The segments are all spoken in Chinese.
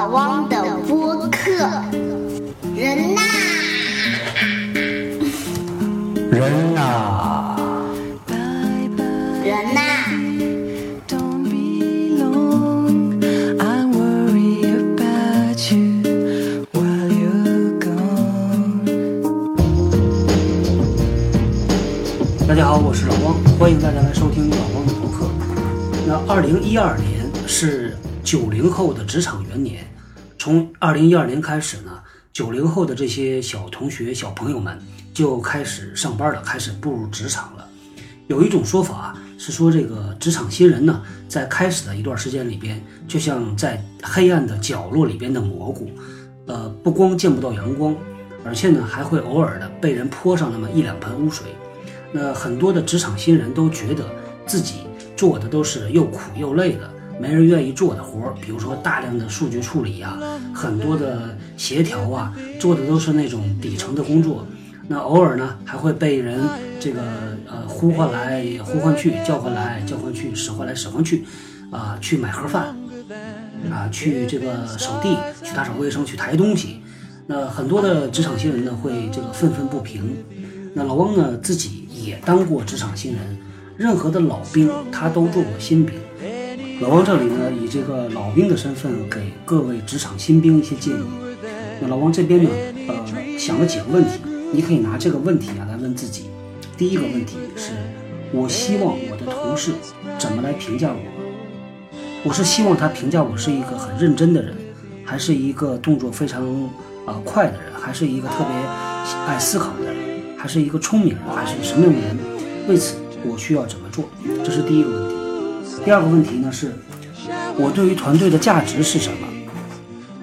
老汪的播客，人呐，人呐，人呐。大家好，我是老汪，欢迎大家来收听老汪的播客。那二零一二年是。九零后的职场元年，从二零一二年开始呢，九零后的这些小同学、小朋友们就开始上班了，开始步入职场了。有一种说法是说，这个职场新人呢，在开始的一段时间里边，就像在黑暗的角落里边的蘑菇，呃，不光见不到阳光，而且呢，还会偶尔的被人泼上那么一两盆污水。那很多的职场新人都觉得自己做的都是又苦又累的，没人愿意做的活儿，比如说大量的数据处理啊，很多的协调啊，做的都是那种底层的工作。那偶尔呢，还会被人这个呃呼唤来呼唤去，叫唤来叫唤去，使唤来使唤去，啊、去买盒饭，啊，去这个扫地，去打扫卫生，去抬东西。那很多的职场新人呢，会这个愤愤不平。那老汪呢，自己也当过职场新人，任何的老兵他都做过新兵。老汪这里呢，以这个老兵的身份给各位职场新兵一些建议。那老王这边呢，呃，想了几个问题，你可以拿这个问题啊来问自己。第一个问题是，我希望我的同事怎么来评价我？我是希望他评价我是一个很认真的人，还是一个动作非常啊、呃快的人，还是一个特别爱思考的人，还是一个聪明人，还是什么样的人？为此，我需要怎么做？这是第一个问题。第二个问题呢是，我对于团队的价值是什么？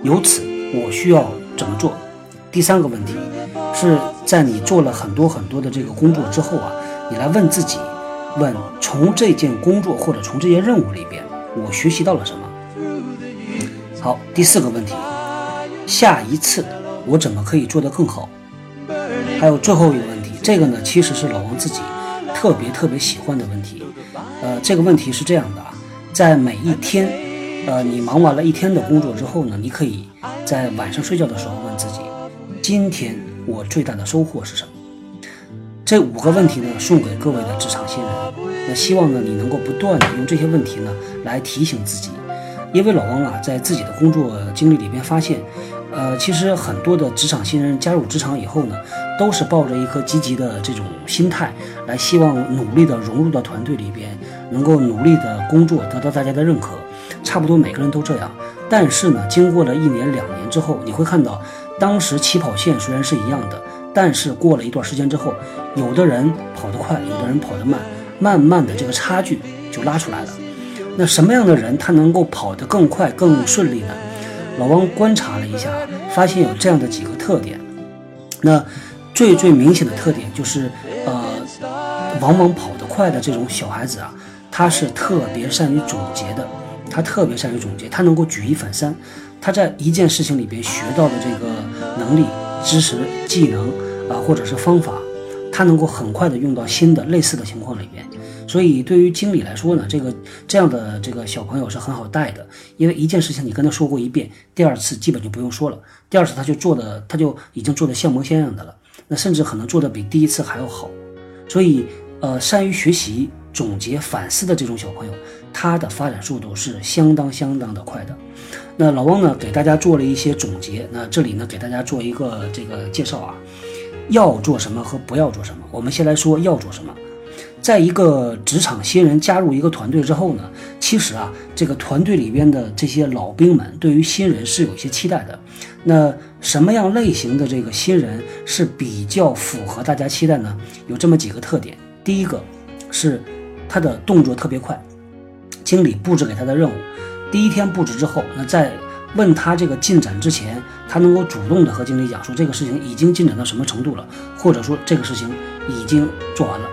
由此，我需要怎么做？第三个问题是在你做了很多很多的这个工作之后啊，你来问自己，问从这件工作或者从这些任务里边，我学习到了什么？好，第四个问题，下一次我怎么可以做得更好？还有最后一个问题，这个呢其实是老王自己特别特别喜欢的问题。呃，这个问题是这样的啊，在每一天，呃，你忙完了一天的工作之后呢，你可以在晚上睡觉的时候问自己，今天我最大的收获是什么？这五个问题呢，送给各位的职场新人。那希望呢，你能够不断的用这些问题呢来提醒自己，因为老王啊，在自己的工作经历里边发现，呃，其实很多的职场新人加入职场以后呢，都是抱着一颗积极的这种心态，来希望努力的融入到团队里边，能够努力的工作，得到大家的认可。差不多每个人都这样，但是呢，经过了一年两年之后，你会看到，当时起跑线虽然是一样的，但是过了一段时间之后，有的人跑得快，有的人跑得慢，慢慢的这个差距就拉出来了。那什么样的人他能够跑得更快、更顺利呢？老汪观察了一下，发现有这样的几个特点。那最最明显的特点就是，呃，往往跑得快的这种小孩子啊，他是特别善于总结的，他特别善于总结，他能够举一反三，他在一件事情里边学到的这个能力、知识、技能啊，或者是方法，他能够很快的用到新的类似的情况里边。所以对于经理来说呢，这个这样的这个小朋友是很好带的，因为一件事情你跟他说过一遍，第二次基本就不用说了，第二次他就做的他就已经做的像模像样的了，那甚至可能做的比第一次还要好。所以呃，善于学习、总结、反思的这种小朋友，他的发展速度是相当相当的快的。那老汪呢，给大家做了一些总结，那这里呢给大家做一个这个介绍啊，要做什么和不要做什么。我们先来说要做什么。在一个职场新人加入一个团队之后呢，其实啊，这个团队里边的这些老兵们对于新人是有一些期待的。那什么样类型的这个新人是比较符合大家期待呢？有这么几个特点。第一个是他的动作特别快，经理布置给他的任务，第一天布置之后，那在问他这个进展之前，他能够主动的和经理讲说这个事情已经进展到什么程度了，或者说这个事情已经做完了。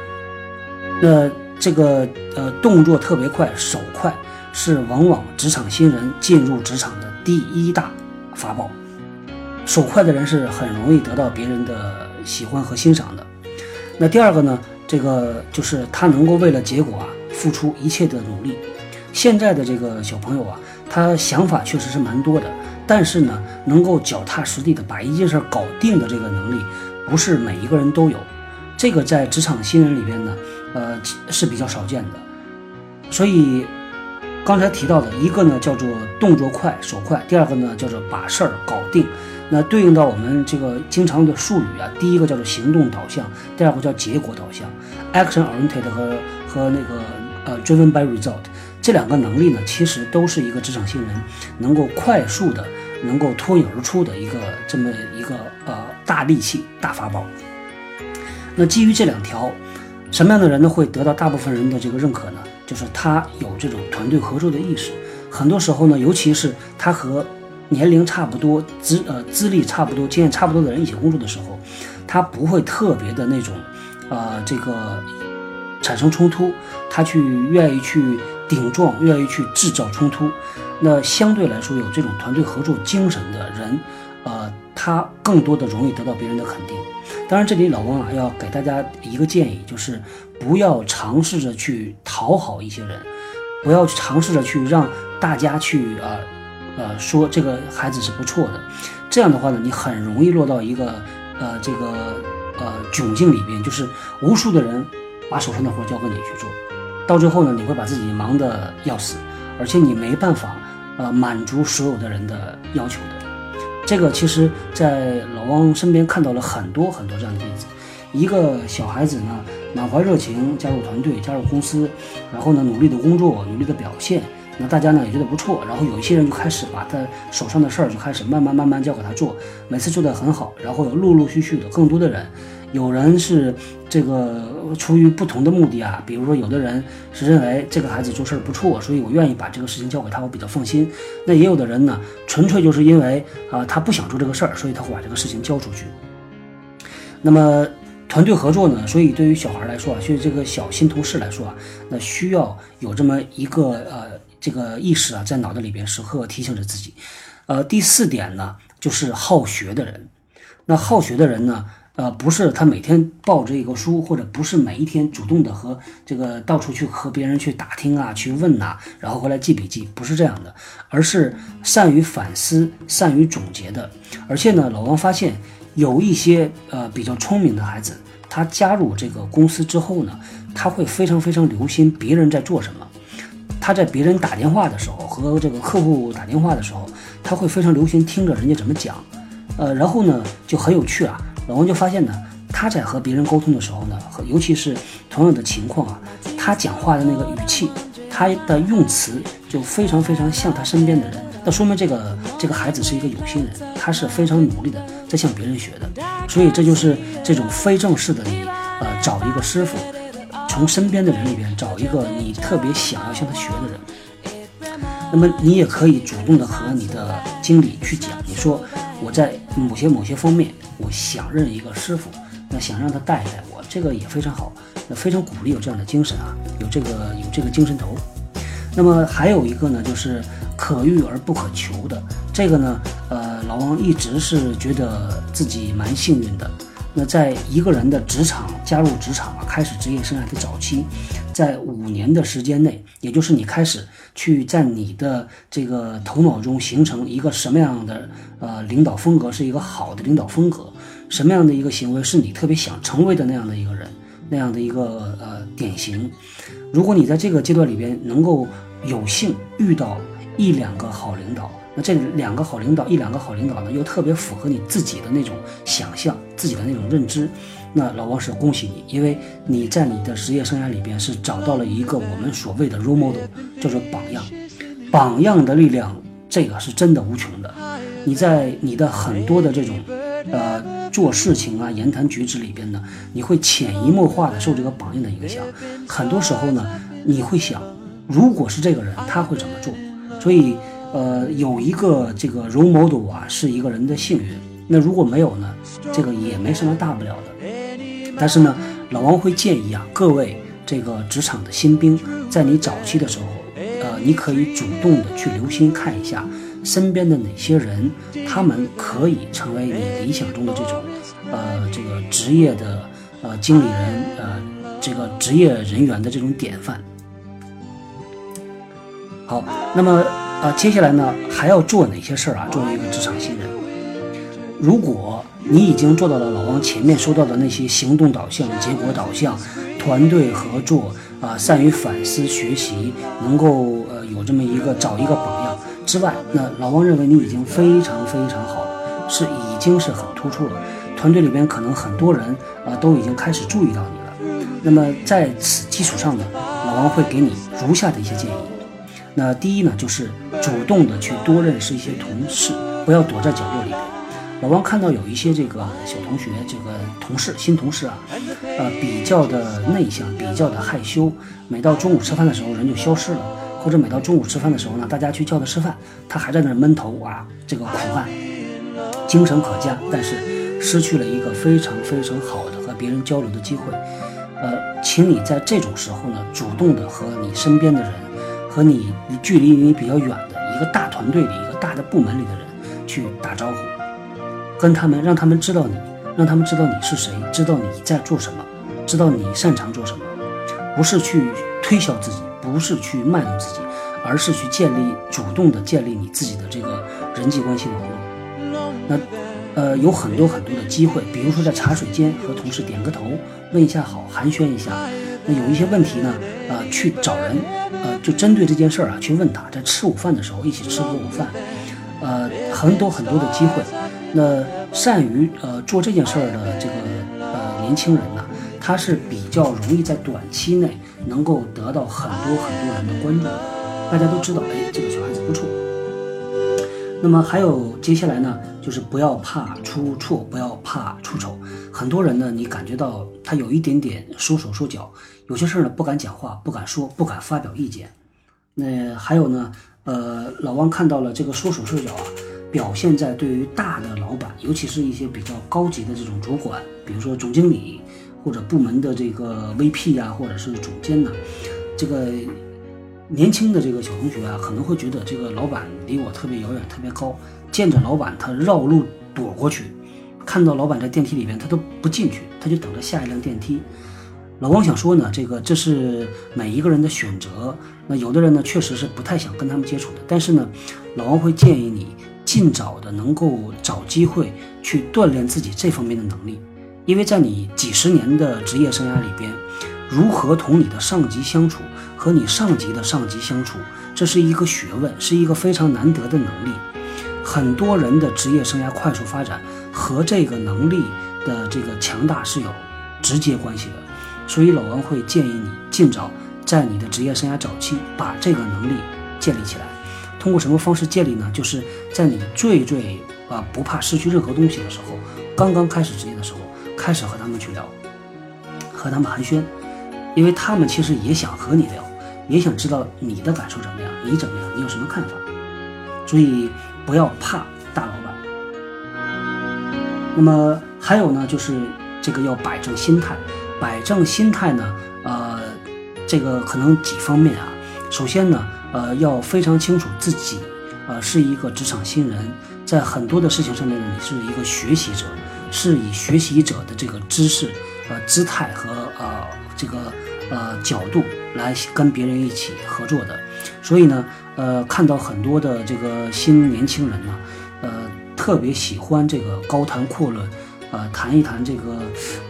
那这个呃动作特别快，手快，是往往职场新人进入职场的第一大法宝。手快的人是很容易得到别人的喜欢和欣赏的。那第二个呢，这个就是他能够为了结果啊付出一切的努力。现在的这个小朋友啊，他想法确实是蛮多的，但是呢，能够脚踏实地的把一件事搞定的这个能力，不是每一个人都有。这个在职场新人里边呢，呃是比较少见的。所以刚才提到的一个呢叫做动作快手快，第二个呢叫做把事儿搞定。那对应到我们这个经常用的术语啊，第一个叫做行动导向，第二个叫结果导向，action oriented 和和那个呃 driven by result 这两个能力呢，其实都是一个职场新人能够快速的能够脱颖而出的一个这么一个呃大利器大法宝。那基于这两条，什么样的人呢会得到大部分人的这个认可呢？就是他有这种团队合作的意识。很多时候呢，尤其是他和年龄差不多、资呃资历差不多、经验差不多的人一起工作的时候，他不会特别的那种，呃，这个产生冲突，他去愿意去顶撞，愿意去制造冲突。那相对来说，有这种团队合作精神的人，呃，他更多的容易得到别人的肯定。当然，这里老汪啊要给大家一个建议，就是不要尝试着去讨好一些人，不要尝试着去让大家去呃呃说这个孩子是不错的。这样的话呢，你很容易落到一个呃这个呃窘境里边，就是无数的人把手上的活交给你去做，到最后呢，你会把自己忙得要死，而且你没办法呃满足所有的人的要求的。这个其实，在老汪身边看到了很多很多这样的例子。一个小孩子呢，满怀热情加入团队、加入公司，然后呢，努力的工作、努力的表现，那大家呢也觉得不错。然后有一些人就开始把他手上的事儿就开始慢慢慢慢交给他做，每次做得很好。然后有陆陆续续的更多的人，有人是这个出于不同的目的啊，比如说有的人是认为这个孩子做事儿不错，所以我愿意把这个事情交给他，我比较放心。那也有的人呢，纯粹就是因为啊他不想做这个事儿，所以他会把这个事情交出去。那么团队合作呢，所以对于小孩来说啊，所以这个小新同事来说啊，那需要有这么一个呃这个意识啊，在脑袋里边时刻提醒着自己。呃，第四点呢，就是好学的人。那好学的人呢，呃，不是他每天抱着一个书，或者不是每一天主动的和这个到处去和别人去打听啊、去问呐、然后回来记笔记，不是这样的，而是善于反思、善于总结的。而且呢，老王发现有一些呃比较聪明的孩子，他加入这个公司之后呢，他会非常非常留心别人在做什么。他在别人打电话的时候，和这个客户打电话的时候，他会非常留心听着人家怎么讲，呃，然后呢就很有趣啊。老王就发现呢，他在和别人沟通的时候呢，和尤其是同样的情况啊，他讲话的那个语气，他的用词就非常非常像他身边的人。那说明这个这个孩子是一个有心人，他是非常努力的在向别人学的。所以这就是这种非正式的你，呃，找一个师傅。从身边的人里边找一个你特别想要向他学的人，那么你也可以主动的和你的经理去讲，你说我在某些某些方面，我想认一个师傅，那想让他带带我，这个也非常好，那非常鼓励有这样的精神啊，有这个有这个精神头。那么还有一个呢，就是可遇而不可求的，这个呢，呃，老王一直是觉得自己蛮幸运的。那在一个人的职场加入职场啊，开始职业生涯的早期，在五年的时间内，也就是你开始去在你的这个头脑中形成一个什么样的呃领导风格是一个好的领导风格，什么样的一个行为是你特别想成为的那样的一个人，那样的一个呃典型。如果你在这个阶段里边能够有幸遇到一两个好领导。那这两个好领导，一两个好领导呢，又特别符合你自己的那种想象，自己的那种认知。那老王是恭喜你，因为你在你的职业生涯里边是找到了一个我们所谓的 role model，叫做榜样。榜样的力量，这个是真的无穷的。你在你的很多的这种，呃，做事情啊、言谈举止里边呢，你会潜移默化的受这个榜样的影响。很多时候呢，你会想，如果是这个人，他会怎么做？所以。呃，有一个这个 role model 啊，是一个人的幸运。那如果没有呢，这个也没什么大不了的。但是呢，老王会建议啊，各位这个职场的新兵，在你早期的时候，呃，你可以主动的去留心看一下身边的哪些人，他们可以成为你理想中的这种，呃，这个职业的呃经理人，呃，这个职业人员的这种典范。好，那么。啊，接下来呢还要做哪些事儿啊？作为一个职场新人，如果你已经做到了老王前面说到的那些行动导向、结果导向、团队合作啊，善于反思学习，能够呃有这么一个找一个榜样之外，那老王认为你已经非常非常好了，是已经是很突出了。团队里边可能很多人啊都已经开始注意到你了。那么在此基础上呢，老王会给你如下的一些建议。那第一呢，就是主动的去多认识一些同事，不要躲在角落里边。老王看到有一些这个小同学，这个同事新同事啊，呃，比较的内向，比较的害羞，每到中午吃饭的时候人就消失了，或者每到中午吃饭的时候呢，大家去叫他吃饭，他还在那闷头啊，这个苦干，精神可嘉，但是失去了一个非常非常好的和别人交流的机会。呃，请你在这种时候呢，主动的和你身边的人，和你距离你比较远的一个大团队里、一个大的部门里的人去打招呼。跟他们，让他们知道你，让他们知道你是谁，知道你在做什么，知道你擅长做什么，不是去推销自己，不是去卖弄自己，而是去建立主动的建立你自己的这个人际关系网络。那，呃，有很多很多的机会，比如说在茶水间和同事点个头，问一下好，寒暄一下。那有一些问题呢，呃，去找人，呃，就针对这件事儿啊，去问他，在吃午饭的时候一起吃个午饭，呃，很多很多的机会。那善于呃做这件事儿的这个呃年轻人呢，他是比较容易在短期内能够得到很多很多人的关注。大家都知道，哎，这个小孩子不错。那么还有接下来呢，就是不要怕出错，不要怕出丑。很多人呢，你感觉到他有一点点缩手缩脚，有些事儿呢不敢讲话，不敢说，不敢发表意见。那还有呢，呃，老汪看到了这个缩手缩脚啊。表现在对于大的老板，尤其是一些比较高级的这种主管，比如说总经理或者部门的这个 VP 呀，或者是总监呐，这个年轻的这个小同学啊，可能会觉得这个老板离我特别遥远，特别高，见着老板他绕路躲过去，看到老板在电梯里边他都不进去，他就等着下一辆电梯。老王想说呢，这个这是每一个人的选择，那有的人呢确实是不太想跟他们接触的，但是呢，老王会建议你。尽早的能够找机会去锻炼自己这方面的能力，因为在你几十年的职业生涯里边，如何同你的上级相处，和你上级的上级相处，这是一个学问，是一个非常难得的能力。很多人的职业生涯快速发展和这个能力的这个强大是有直接关系的，所以老王会建议你尽早在你的职业生涯早期把这个能力建立起来。通过什么方式建立呢？就是在你最最啊不怕失去任何东西的时候，刚刚开始职业的时候，开始和他们去聊，和他们寒暄，因为他们其实也想和你聊，也想知道你的感受怎么样，你怎么样，你有什么看法。所以不要怕大老板。那么还有呢，就是这个要摆正心态，摆正心态呢，呃，这个可能几方面啊。首先呢。呃，要非常清楚自己，呃，是一个职场新人，在很多的事情上面呢，你是一个学习者，是以学习者的这个知识、呃姿态和呃这个呃角度来跟别人一起合作的。所以呢，呃，看到很多的这个新年轻人呢，呃，特别喜欢这个高谈阔论，呃，谈一谈这个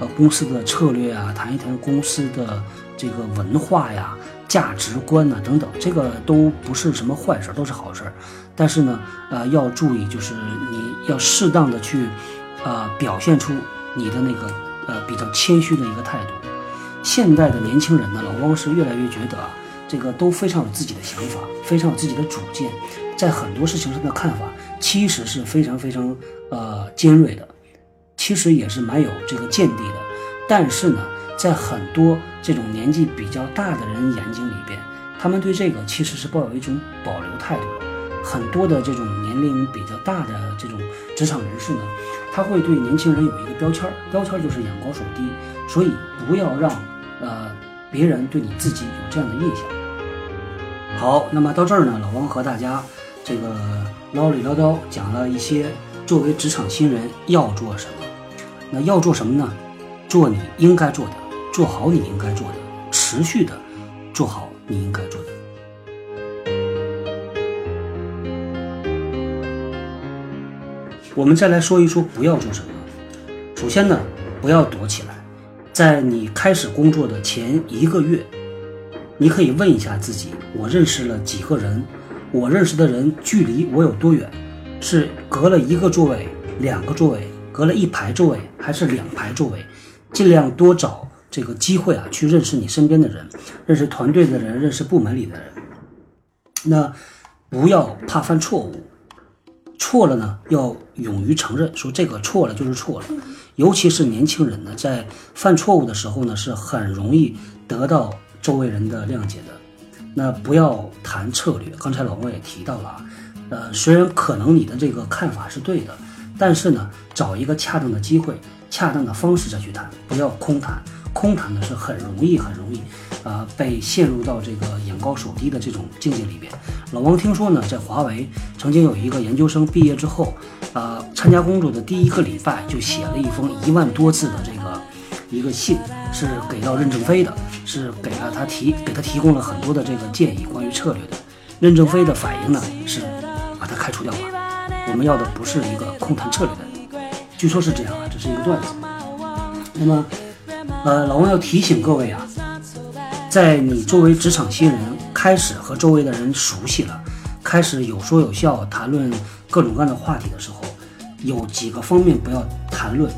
呃公司的策略啊，谈一谈公司的这个文化呀。价值观呢，等等，这个都不是什么坏事，都是好事。但是呢，呃，要注意，就是你要适当的去，呃，表现出你的那个呃比较谦虚的一个态度。现代的年轻人呢，老汪是越来越觉得啊，这个都非常有自己的想法，非常有自己的主见，在很多事情上的看法其实是非常非常呃尖锐的，其实也是蛮有这个见地的。但是呢。在很多这种年纪比较大的人眼睛里边，他们对这个其实是抱有一种保留态度。很多的这种年龄比较大的这种职场人士呢，他会对年轻人有一个标签儿，标签儿就是眼高手低。所以不要让呃别人对你自己有这样的印象。好，那么到这儿呢，老王和大家这个唠里唠叨讲了一些作为职场新人要做什么。那要做什么呢？做你应该做的。做好你应该做的，持续的做好你应该做的。我们再来说一说不要做什么。首先呢，不要躲起来，在你开始工作的前一个月，你可以问一下自己：我认识了几个人？我认识的人距离我有多远？是隔了一个座位、两个座位，隔了一排座位，还是两排座位？尽量多找这个机会啊，去认识你身边的人，认识团队的人，认识部门里的人。那不要怕犯错误，错了呢要勇于承认，说这个错了就是错了。尤其是年轻人呢，在犯错误的时候呢，是很容易得到周围人的谅解的。那不要谈策略，刚才老公也提到了啊，呃，虽然可能你的这个看法是对的，但是呢，找一个恰当的机会、恰当的方式再去谈，不要空谈。空谈呢是很容易、很容易，呃，被陷入到这个眼高手低的这种境界里边。老王听说呢，在华为曾经有一个研究生毕业之后，呃，参加工作的第一个礼拜就写了一封一万多字的这个一个信，是给到任正非的，是给了他提给他提供了很多的这个建议关于策略的。任正非的反应呢是把他开除掉吧。我们要的不是一个空谈策略的人，据说是这样啊，这是一个段子。那么。呃，老王要提醒各位啊，在你作为职场新人开始和周围的人熟悉了，开始有说有笑谈论各种各样的话题的时候，有几个方面不要谈论，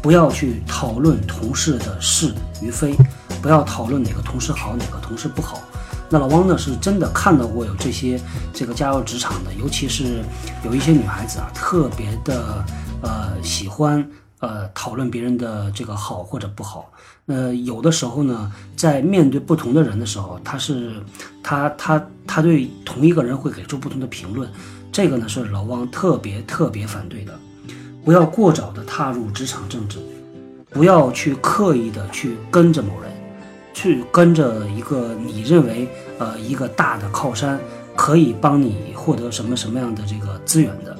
不要去讨论同事的是与非，不要讨论哪个同事好哪个同事不好。那老汪呢是真的看到过有这些这个加入职场的，尤其是有一些女孩子啊，特别的呃喜欢。呃，讨论别人的这个好或者不好，那有的时候呢，在面对不同的人的时候，他是他他他对同一个人会给出不同的评论，这个呢是老汪特别特别反对的。不要过早的踏入职场政治，不要去刻意的去跟着某人，去跟着一个你认为呃一个大的靠山，可以帮你获得什么什么样的这个资源的，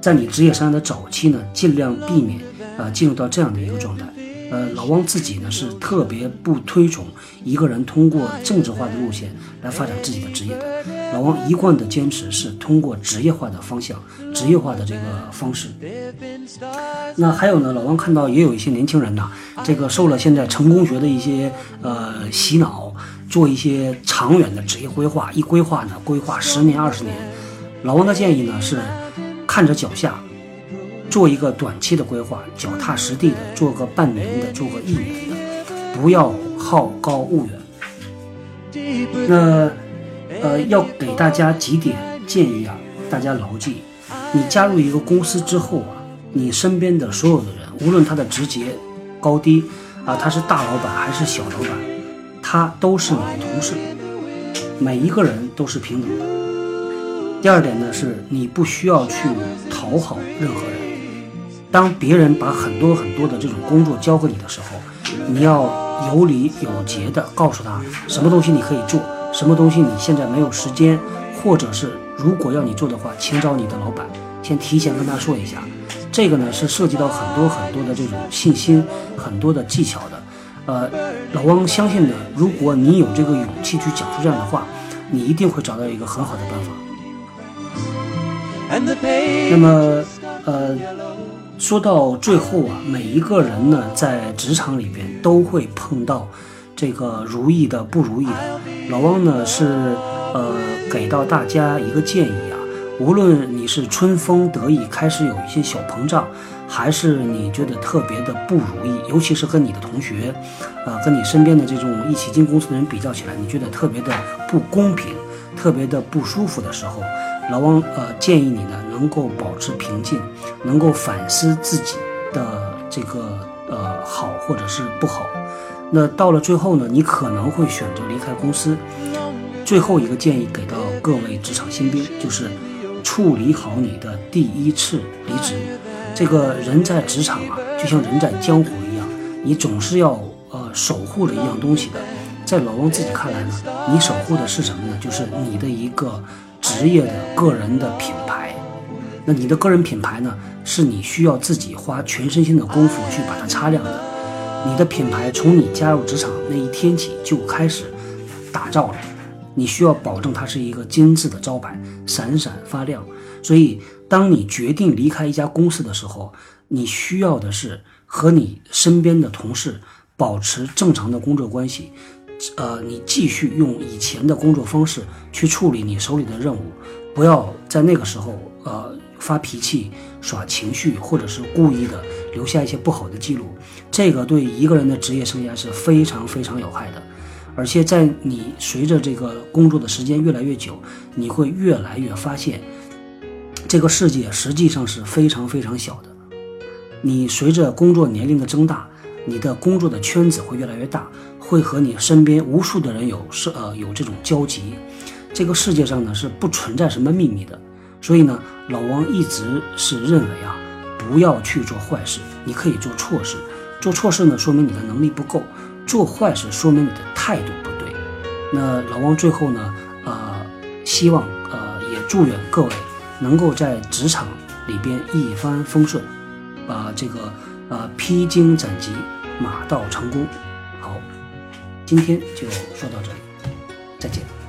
在你职业生涯的早期呢，尽量避免。呃，进入到这样的一个状态，呃，老汪自己呢是特别不推崇一个人通过政治化的路线来发展自己的职业的。老汪一贯的坚持是通过职业化的方向、职业化的这个方式。那还有呢，老汪看到也有一些年轻人呐，这个受了现在成功学的一些呃洗脑，做一些长远的职业规划，一规划呢规划十年、二十年。老汪的建议呢是看着脚下。做一个短期的规划，脚踏实地的做个半年的，做个一年的，不要好高骛远。那呃，要给大家几点建议啊，大家牢记：你加入一个公司之后啊，你身边的所有的人，无论他的职级高低啊，他是大老板还是小老板，他都是你的同事，每一个人都是平等的。第二点呢，是你不需要去讨好任何人。当别人把很多很多的这种工作交给你的时候，你要有理有节的告诉他什么东西你可以做，什么东西你现在没有时间，或者是如果要你做的话，请找你的老板，先提前跟他说一下。这个呢是涉及到很多很多的这种信心，很多的技巧的。呃，老汪相信呢，如果你有这个勇气去讲出这样的话，你一定会找到一个很好的办法。那么，呃。说到最后啊，每一个人呢，在职场里边都会碰到这个如意的、不如意的。老汪呢是呃给到大家一个建议啊，无论你是春风得意，开始有一些小膨胀，还是你觉得特别的不如意，尤其是跟你的同学，呃，跟你身边的这种一起进公司的人比较起来，你觉得特别的不公平，特别的不舒服的时候。老王，呃，建议你呢，能够保持平静，能够反思自己的这个呃好或者是不好。那到了最后呢，你可能会选择离开公司。最后一个建议给到各位职场新兵，就是处理好你的第一次离职。这个人在职场啊，就像人在江湖一样，你总是要呃守护着一样东西的。在老汪自己看来呢，你守护的是什么呢？就是你的一个。职业的个人的品牌，那你的个人品牌呢？是你需要自己花全身心的功夫去把它擦亮的。你的品牌从你加入职场那一天起就开始打造了，你需要保证它是一个精致的招牌，闪闪发亮。所以当你决定离开一家公司的时候，你需要的是和你身边的同事保持正常的工作关系，呃，你继续用以前的工作方式去处理你手里的任务，不要在那个时候呃发脾气、耍情绪，或者是故意的留下一些不好的记录。这个对一个人的职业生涯是非常非常有害的。而且在你随着这个工作的时间越来越久，你会越来越发现，这个世界实际上是非常非常小的。你随着工作年龄的增大，你的工作的圈子会越来越大，会和你身边无数的人有是呃有这种交集。这个世界上呢是不存在什么秘密的，所以呢，老王一直是认为啊，不要去做坏事。你可以做错事，做错事呢说明你的能力不够。做坏事说明你的态度不对。那老王最后呢，呃，希望呃也祝愿各位能够在职场里边一帆风顺，把这个呃披荆斩棘，马到成功。今天就说到这里，再见。